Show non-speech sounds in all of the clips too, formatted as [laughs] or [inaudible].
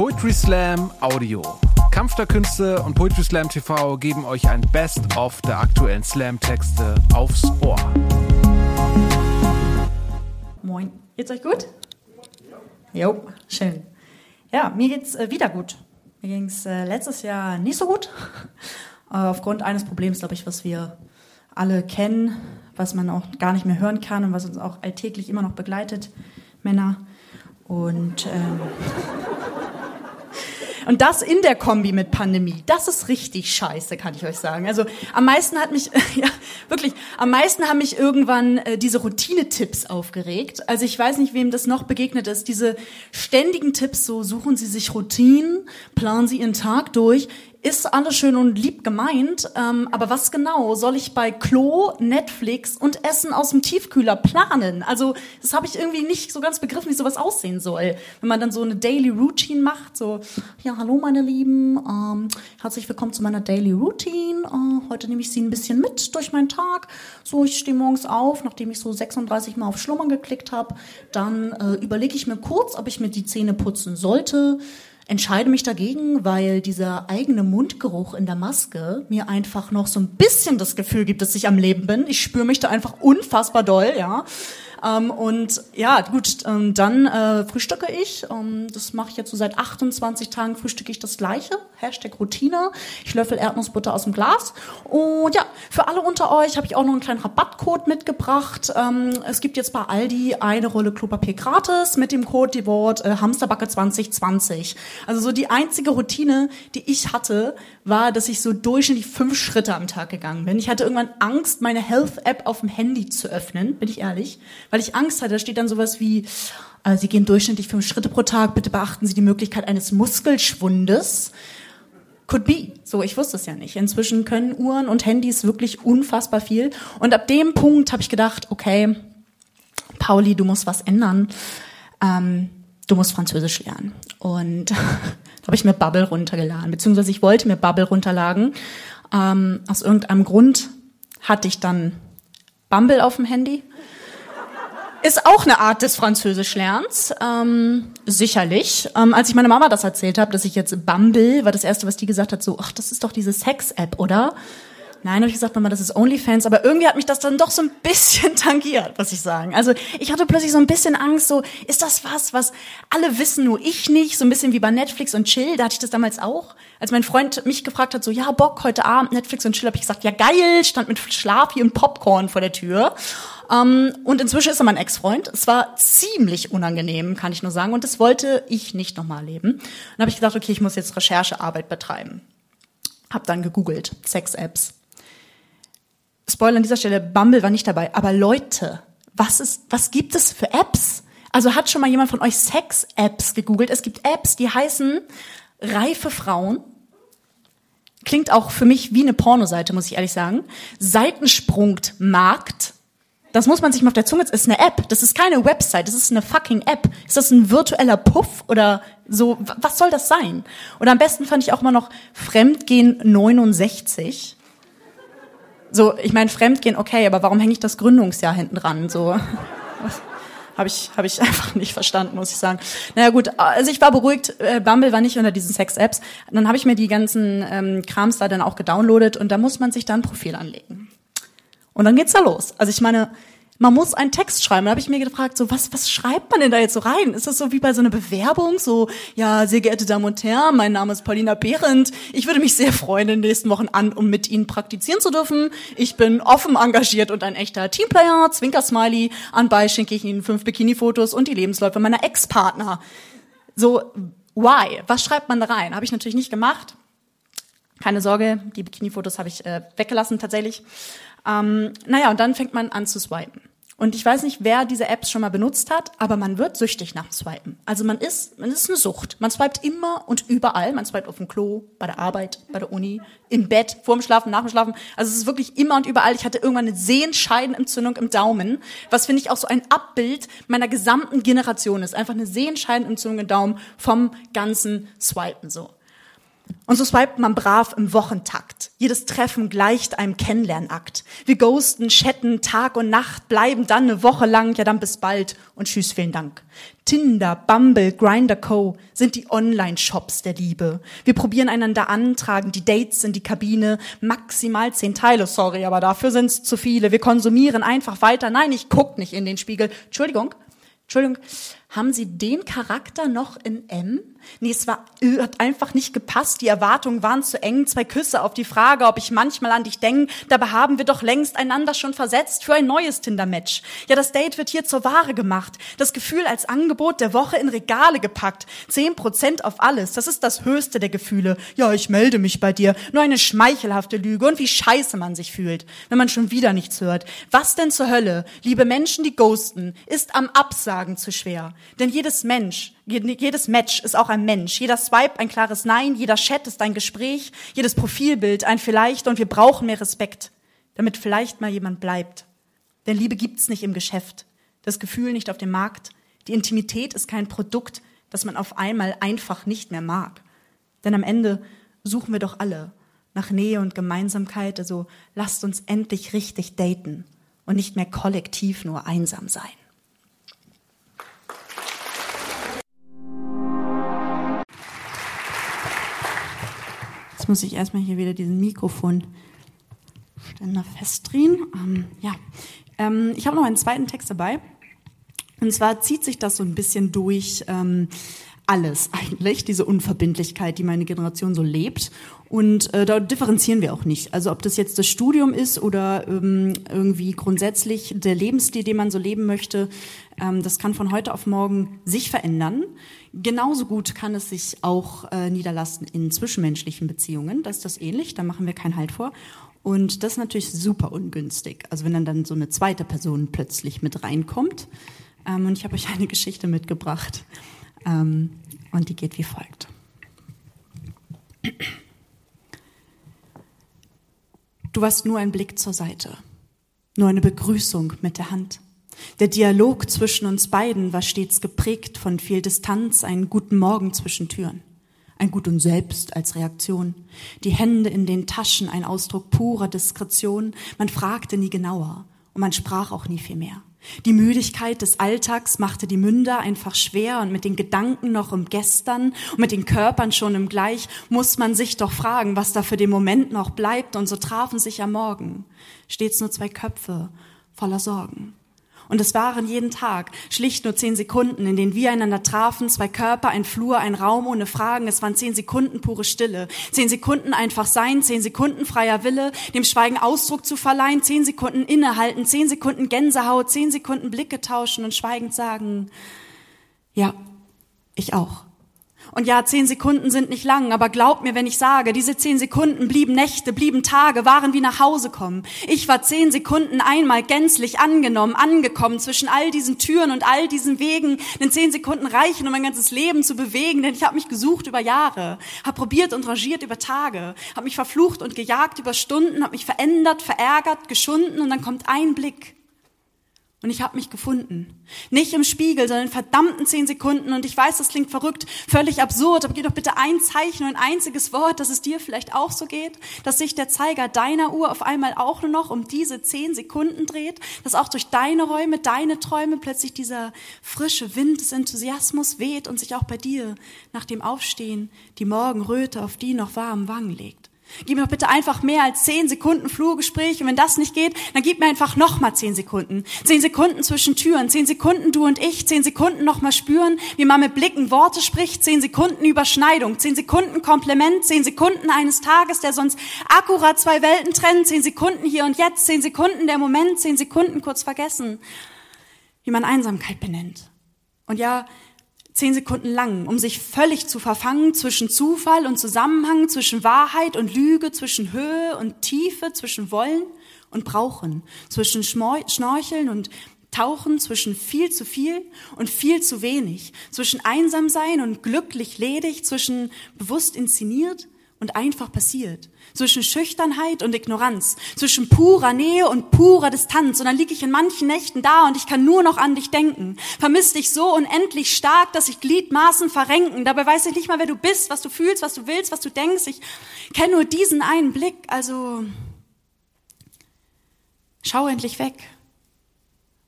Poetry Slam Audio. Kampf der Künste und Poetry Slam TV geben euch ein Best-of der aktuellen Slam-Texte aufs Ohr. Moin. Geht's euch gut? Jo, schön. Ja, mir geht's äh, wieder gut. Mir ging's äh, letztes Jahr nicht so gut. [laughs] Äh, aufgrund eines Problems, glaube ich, was wir alle kennen, was man auch gar nicht mehr hören kann und was uns auch alltäglich immer noch begleitet. Männer. Und ähm, und das in der Kombi mit Pandemie, das ist richtig scheiße, kann ich euch sagen. Also am meisten hat mich, [laughs] ja, wirklich, am meisten haben mich irgendwann äh, diese Routine-Tipps aufgeregt. Also ich weiß nicht, wem das noch begegnet ist. Diese ständigen Tipps, so suchen Sie sich Routinen, planen Sie Ihren Tag durch ist alles schön und lieb gemeint, ähm, aber was genau soll ich bei Klo, Netflix und Essen aus dem Tiefkühler planen? Also das habe ich irgendwie nicht so ganz begriffen, wie sowas aussehen soll. Wenn man dann so eine Daily Routine macht, so, ja, hallo meine Lieben, ähm, herzlich willkommen zu meiner Daily Routine. Äh, heute nehme ich Sie ein bisschen mit durch meinen Tag. So, ich stehe morgens auf, nachdem ich so 36 Mal auf Schlummern geklickt habe. Dann äh, überlege ich mir kurz, ob ich mir die Zähne putzen sollte entscheide mich dagegen, weil dieser eigene Mundgeruch in der Maske mir einfach noch so ein bisschen das Gefühl gibt, dass ich am Leben bin. Ich spüre mich da einfach unfassbar doll, ja. Ähm, und ja, gut, ähm, dann äh, frühstücke ich. Ähm, das mache ich jetzt so seit 28 Tagen, frühstücke ich das Gleiche. Hashtag Routine. Ich löffel Erdnussbutter aus dem Glas. Und ja, für alle unter euch habe ich auch noch einen kleinen Rabattcode mitgebracht. Ähm, es gibt jetzt bei Aldi eine Rolle Klopapier gratis mit dem Code die Wort äh, Hamsterbacke 2020. Also so die einzige Routine, die ich hatte, war, dass ich so durchschnittlich fünf Schritte am Tag gegangen bin. Ich hatte irgendwann Angst, meine Health-App auf dem Handy zu öffnen, bin ich ehrlich, weil ich Angst hatte. Da steht dann sowas wie, äh, Sie gehen durchschnittlich fünf Schritte pro Tag, bitte beachten Sie die Möglichkeit eines Muskelschwundes. Could be. So, ich wusste es ja nicht. Inzwischen können Uhren und Handys wirklich unfassbar viel. Und ab dem Punkt habe ich gedacht, okay, Pauli, du musst was ändern. Ähm, du musst Französisch lernen. Und [laughs] habe ich mir Bubble runtergeladen, beziehungsweise ich wollte mir Bubble runterladen. Ähm, aus irgendeinem Grund hatte ich dann Bumble auf dem Handy. Ist auch eine Art des Französischlernens, ähm, sicherlich. Ähm, als ich meiner Mama das erzählt habe, dass ich jetzt Bumble, war das erste, was die gesagt hat, so, ach, das ist doch diese Sex-App, oder? Nein, habe ich gesagt, Mama, das ist OnlyFans, aber irgendwie hat mich das dann doch so ein bisschen [laughs] tangiert, muss ich sagen. Also ich hatte plötzlich so ein bisschen Angst, so, ist das was, was alle wissen, nur ich nicht? So ein bisschen wie bei Netflix und Chill, da hatte ich das damals auch. Als mein Freund mich gefragt hat, so, ja, Bock, heute Abend Netflix und Chill, habe ich gesagt, ja geil, stand mit Schlafi und Popcorn vor der Tür. Um, und inzwischen ist er mein Ex-Freund. Es war ziemlich unangenehm, kann ich nur sagen. Und das wollte ich nicht nochmal erleben. Dann habe ich gedacht, okay, ich muss jetzt Recherchearbeit betreiben. Hab dann gegoogelt, Sex-Apps. Spoiler an dieser Stelle, Bumble war nicht dabei. Aber Leute, was ist, was gibt es für Apps? Also hat schon mal jemand von euch Sex-Apps gegoogelt? Es gibt Apps, die heißen reife Frauen. Klingt auch für mich wie eine Pornoseite, muss ich ehrlich sagen. Seitensprungt Markt. Das muss man sich mal auf der Zunge, das ist eine App. Das ist keine Website, das ist eine fucking App. Ist das ein virtueller Puff oder so? Was soll das sein? Und am besten fand ich auch mal noch Fremdgehen 69 so, ich meine, Fremdgehen, okay, aber warum hänge ich das Gründungsjahr hinten dran? So, habe ich, hab ich [laughs] einfach nicht verstanden, muss ich sagen. Naja gut, also ich war beruhigt, äh, Bumble war nicht unter diesen Sex-Apps. Dann habe ich mir die ganzen ähm, Krams da dann auch gedownloadet und da muss man sich dann ein Profil anlegen. Und dann geht's da los. Also ich meine, man muss einen Text schreiben. Da habe ich mir gefragt, so was, was schreibt man denn da jetzt so rein? Ist das so wie bei so einer Bewerbung? So, ja, sehr geehrte Damen und Herren, mein Name ist Paulina Behrendt. Ich würde mich sehr freuen, in den nächsten Wochen an, um mit Ihnen praktizieren zu dürfen. Ich bin offen engagiert und ein echter Teamplayer. Zwinker-Smiley. Anbei schenke ich Ihnen fünf Bikini-Fotos und die Lebensläufe meiner Ex-Partner. So, why? Was schreibt man da rein? Habe ich natürlich nicht gemacht. Keine Sorge, die Bikini-Fotos habe ich äh, weggelassen tatsächlich. Ähm, naja, und dann fängt man an zu swipen. Und ich weiß nicht, wer diese Apps schon mal benutzt hat, aber man wird süchtig nach dem Swipen. Also man ist, man ist eine Sucht. Man swipet immer und überall. Man swipet auf dem Klo, bei der Arbeit, bei der Uni, im Bett, vorm Schlafen, nach dem Schlafen. Also es ist wirklich immer und überall. Ich hatte irgendwann eine Sehenscheidenentzündung im Daumen, was finde ich auch so ein Abbild meiner gesamten Generation ist. Einfach eine Sehenscheidenentzündung im Daumen vom ganzen Swipen so. Und so swipet man brav im Wochentakt. Jedes Treffen gleicht einem Kennenlernakt. Wir ghosten, chatten Tag und Nacht, bleiben dann eine Woche lang, ja dann bis bald und tschüss, vielen Dank. Tinder, Bumble, Grinder Co. sind die Online-Shops der Liebe. Wir probieren einander an, tragen die Dates in die Kabine, maximal zehn Teile, sorry, aber dafür sind's zu viele. Wir konsumieren einfach weiter. Nein, ich guck nicht in den Spiegel. Entschuldigung, Entschuldigung, haben Sie den Charakter noch in M? Nee, es war, äh, hat einfach nicht gepasst. Die Erwartungen waren zu eng. Zwei Küsse auf die Frage, ob ich manchmal an dich denke. Dabei haben wir doch längst einander schon versetzt für ein neues Tinder-Match. Ja, das Date wird hier zur Ware gemacht. Das Gefühl als Angebot der Woche in Regale gepackt. Zehn Prozent auf alles. Das ist das höchste der Gefühle. Ja, ich melde mich bei dir. Nur eine schmeichelhafte Lüge und wie scheiße man sich fühlt, wenn man schon wieder nichts hört. Was denn zur Hölle? Liebe Menschen, die ghosten, ist am Absagen zu schwer. Denn jedes Mensch, jedes Match ist auch ein Mensch. Jeder Swipe ein klares Nein, jeder Chat ist ein Gespräch, jedes Profilbild ein Vielleicht und wir brauchen mehr Respekt, damit vielleicht mal jemand bleibt. Denn Liebe gibt's nicht im Geschäft, das Gefühl nicht auf dem Markt. Die Intimität ist kein Produkt, das man auf einmal einfach nicht mehr mag. Denn am Ende suchen wir doch alle nach Nähe und Gemeinsamkeit, also lasst uns endlich richtig daten und nicht mehr kollektiv nur einsam sein. Muss ich erstmal hier wieder diesen Mikrofonständer festdrehen. Ähm, ja, ähm, ich habe noch einen zweiten Text dabei. Und zwar zieht sich das so ein bisschen durch ähm, alles eigentlich, diese Unverbindlichkeit, die meine Generation so lebt. Und äh, da differenzieren wir auch nicht. Also ob das jetzt das Studium ist oder ähm, irgendwie grundsätzlich der Lebensstil, den man so leben möchte, ähm, das kann von heute auf morgen sich verändern. Genauso gut kann es sich auch äh, niederlassen in zwischenmenschlichen Beziehungen. Das ist das ähnlich, da machen wir keinen Halt vor. Und das ist natürlich super ungünstig. Also wenn dann, dann so eine zweite Person plötzlich mit reinkommt. Ähm, und ich habe euch eine Geschichte mitgebracht. Ähm, und die geht wie folgt. Du warst nur ein Blick zur Seite, nur eine Begrüßung mit der Hand. Der Dialog zwischen uns beiden war stets geprägt von viel Distanz, einen guten Morgen zwischen Türen, ein Gut und Selbst als Reaktion, die Hände in den Taschen, ein Ausdruck purer Diskretion, man fragte nie genauer und man sprach auch nie viel mehr. Die Müdigkeit des Alltags machte die Münder einfach schwer und mit den Gedanken noch im Gestern und mit den Körpern schon im Gleich muss man sich doch fragen, was da für den Moment noch bleibt und so trafen sich am Morgen stets nur zwei Köpfe voller Sorgen. Und es waren jeden Tag schlicht nur zehn Sekunden, in denen wir einander trafen, zwei Körper, ein Flur, ein Raum ohne Fragen. Es waren zehn Sekunden pure Stille. Zehn Sekunden einfach sein, zehn Sekunden freier Wille, dem Schweigen Ausdruck zu verleihen, zehn Sekunden innehalten, zehn Sekunden Gänsehaut, zehn Sekunden Blicke tauschen und schweigend sagen, ja, ich auch. Und ja, zehn Sekunden sind nicht lang, aber glaubt mir, wenn ich sage, diese zehn Sekunden blieben Nächte, blieben Tage, waren wie nach Hause kommen. Ich war zehn Sekunden einmal gänzlich angenommen, angekommen zwischen all diesen Türen und all diesen Wegen. Denn zehn Sekunden reichen, um mein ganzes Leben zu bewegen, denn ich habe mich gesucht über Jahre, habe probiert und rangiert über Tage, habe mich verflucht und gejagt über Stunden, habe mich verändert, verärgert, geschunden und dann kommt ein Blick und ich habe mich gefunden. Nicht im Spiegel, sondern in verdammten zehn Sekunden. Und ich weiß, das klingt verrückt, völlig absurd, aber gib doch bitte ein Zeichen und ein einziges Wort, dass es dir vielleicht auch so geht, dass sich der Zeiger deiner Uhr auf einmal auch nur noch um diese zehn Sekunden dreht, dass auch durch deine Räume, deine Träume plötzlich dieser frische Wind des Enthusiasmus weht und sich auch bei dir nach dem Aufstehen die Morgenröte auf die noch warmen Wangen legt. Gib mir bitte einfach mehr als zehn Sekunden Flurgespräch. Und wenn das nicht geht, dann gib mir einfach nochmal zehn Sekunden. Zehn Sekunden zwischen Türen, zehn Sekunden du und ich, zehn Sekunden nochmal spüren, wie man mit Blicken Worte spricht, zehn Sekunden Überschneidung, zehn Sekunden Kompliment, zehn Sekunden eines Tages, der sonst akkurat zwei Welten trennt, zehn Sekunden hier und jetzt, zehn Sekunden der Moment, zehn Sekunden kurz vergessen, wie man Einsamkeit benennt. Und ja, zehn Sekunden lang, um sich völlig zu verfangen zwischen Zufall und Zusammenhang, zwischen Wahrheit und Lüge, zwischen Höhe und Tiefe, zwischen Wollen und Brauchen, zwischen Schnorcheln und Tauchen, zwischen viel zu viel und viel zu wenig, zwischen einsam sein und glücklich ledig, zwischen bewusst inszeniert und einfach passiert. Zwischen Schüchternheit und Ignoranz, zwischen purer Nähe und purer Distanz. Und dann liege ich in manchen Nächten da und ich kann nur noch an dich denken. Vermiss dich so unendlich stark, dass sich Gliedmaßen verrenken. Dabei weiß ich nicht mal, wer du bist, was du fühlst, was du willst, was du denkst. Ich kenne nur diesen einen Blick. Also schau endlich weg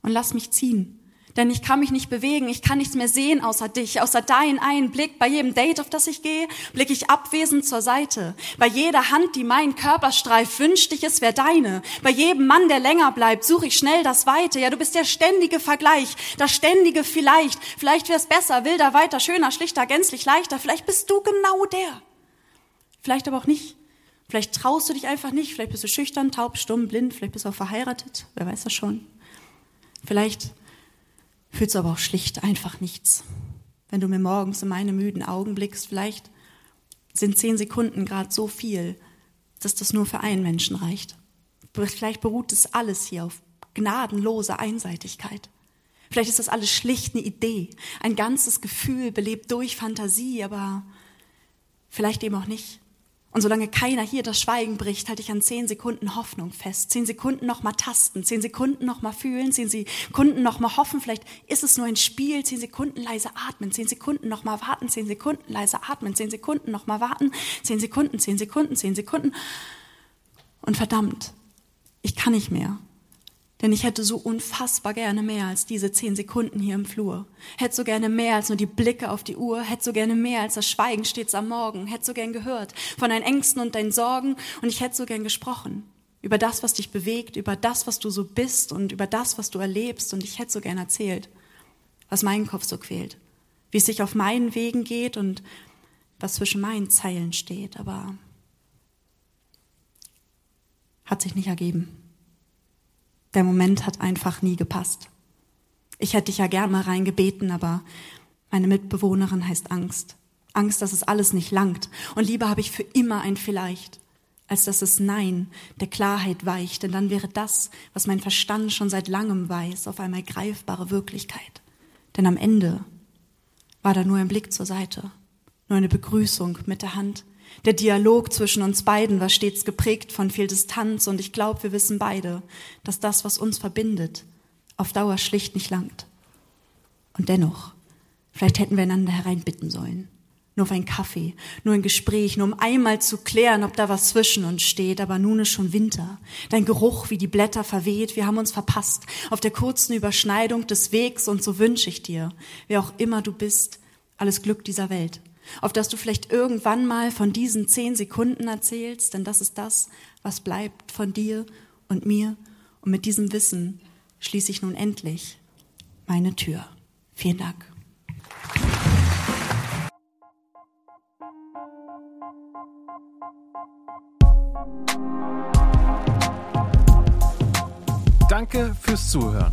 und lass mich ziehen. Denn ich kann mich nicht bewegen, ich kann nichts mehr sehen außer dich, außer deinen einen Blick. Bei jedem Date, auf das ich gehe, blicke ich abwesend zur Seite. Bei jeder Hand, die meinen Körper streift, wünschte ich, es wäre deine. Bei jedem Mann, der länger bleibt, suche ich schnell das Weite. Ja, du bist der ständige Vergleich, das ständige Vielleicht. Vielleicht wär's besser, wilder, weiter, schöner, schlichter, gänzlich leichter. Vielleicht bist du genau der. Vielleicht aber auch nicht. Vielleicht traust du dich einfach nicht. Vielleicht bist du schüchtern, taub, stumm, blind. Vielleicht bist du auch verheiratet. Wer weiß das schon. Vielleicht fühlst du aber auch schlicht einfach nichts. Wenn du mir morgens in meine müden Augen blickst, vielleicht sind zehn Sekunden gerade so viel, dass das nur für einen Menschen reicht. Vielleicht beruht es alles hier auf gnadenloser Einseitigkeit. Vielleicht ist das alles schlicht eine Idee, ein ganzes Gefühl, belebt durch Fantasie, aber vielleicht eben auch nicht. Und solange keiner hier das Schweigen bricht, halte ich an zehn Sekunden Hoffnung fest. Zehn Sekunden noch mal tasten, zehn Sekunden noch mal fühlen, zehn Sekunden noch mal hoffen. Vielleicht ist es nur ein Spiel. Zehn Sekunden leise atmen, zehn Sekunden noch mal warten, zehn Sekunden leise atmen, zehn Sekunden noch mal warten, zehn Sekunden, zehn Sekunden, zehn Sekunden. Und verdammt, ich kann nicht mehr. Denn ich hätte so unfassbar gerne mehr als diese zehn Sekunden hier im Flur. Hätte so gerne mehr als nur die Blicke auf die Uhr. Hätte so gerne mehr als das Schweigen stets am Morgen. Hätte so gern gehört von deinen Ängsten und deinen Sorgen. Und ich hätte so gern gesprochen. Über das, was dich bewegt, über das, was du so bist und über das, was du erlebst. Und ich hätte so gern erzählt, was meinen Kopf so quält. Wie es sich auf meinen Wegen geht und was zwischen meinen Zeilen steht. Aber hat sich nicht ergeben. Der Moment hat einfach nie gepasst. Ich hätte dich ja gern mal reingebeten, aber meine Mitbewohnerin heißt Angst. Angst, dass es alles nicht langt. Und lieber habe ich für immer ein Vielleicht, als dass es Nein der Klarheit weicht. Denn dann wäre das, was mein Verstand schon seit langem weiß, auf einmal greifbare Wirklichkeit. Denn am Ende war da nur ein Blick zur Seite, nur eine Begrüßung mit der Hand, der Dialog zwischen uns beiden war stets geprägt von viel Distanz und ich glaube, wir wissen beide, dass das, was uns verbindet, auf Dauer schlicht nicht langt. Und dennoch, vielleicht hätten wir einander hereinbitten sollen. Nur auf einen Kaffee, nur ein Gespräch, nur um einmal zu klären, ob da was zwischen uns steht. Aber nun ist schon Winter. Dein Geruch, wie die Blätter verweht, wir haben uns verpasst auf der kurzen Überschneidung des Wegs und so wünsche ich dir, wer auch immer du bist, alles Glück dieser Welt auf das du vielleicht irgendwann mal von diesen zehn Sekunden erzählst, denn das ist das, was bleibt von dir und mir. Und mit diesem Wissen schließe ich nun endlich meine Tür. Vielen Dank. Danke fürs Zuhören.